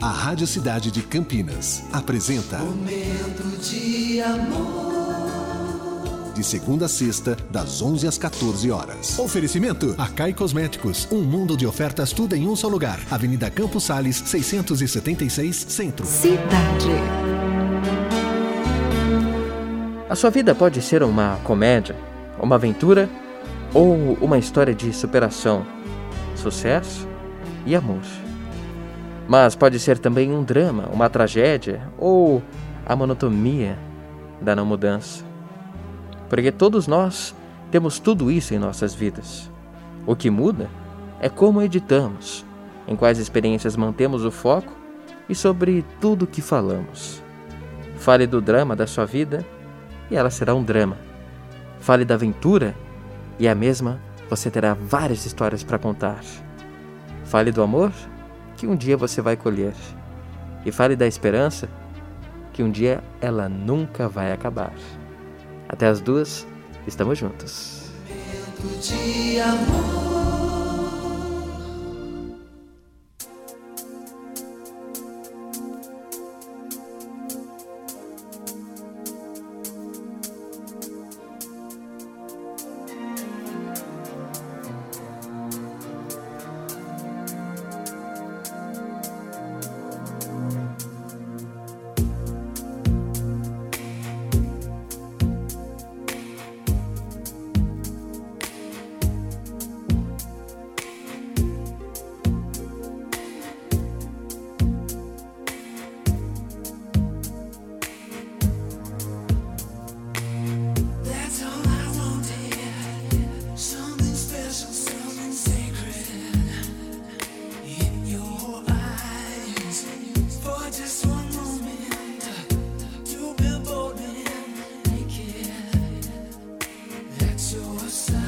A Rádio Cidade de Campinas apresenta Momento de amor. De segunda a sexta, das 11 às 14 horas. Oferecimento Acai Cosméticos. Um mundo de ofertas, tudo em um só lugar. Avenida Campos Sales, 676, Centro. Cidade. A sua vida pode ser uma comédia, uma aventura ou uma história de superação, sucesso e amor. Mas pode ser também um drama, uma tragédia ou a monotonia da não mudança. Porque todos nós temos tudo isso em nossas vidas. O que muda é como editamos, em quais experiências mantemos o foco e sobre tudo o que falamos. Fale do drama da sua vida e ela será um drama. Fale da aventura e a mesma você terá várias histórias para contar. Fale do amor que um dia você vai colher. E fale da esperança que um dia ela nunca vai acabar. Até as duas, estamos juntos. so.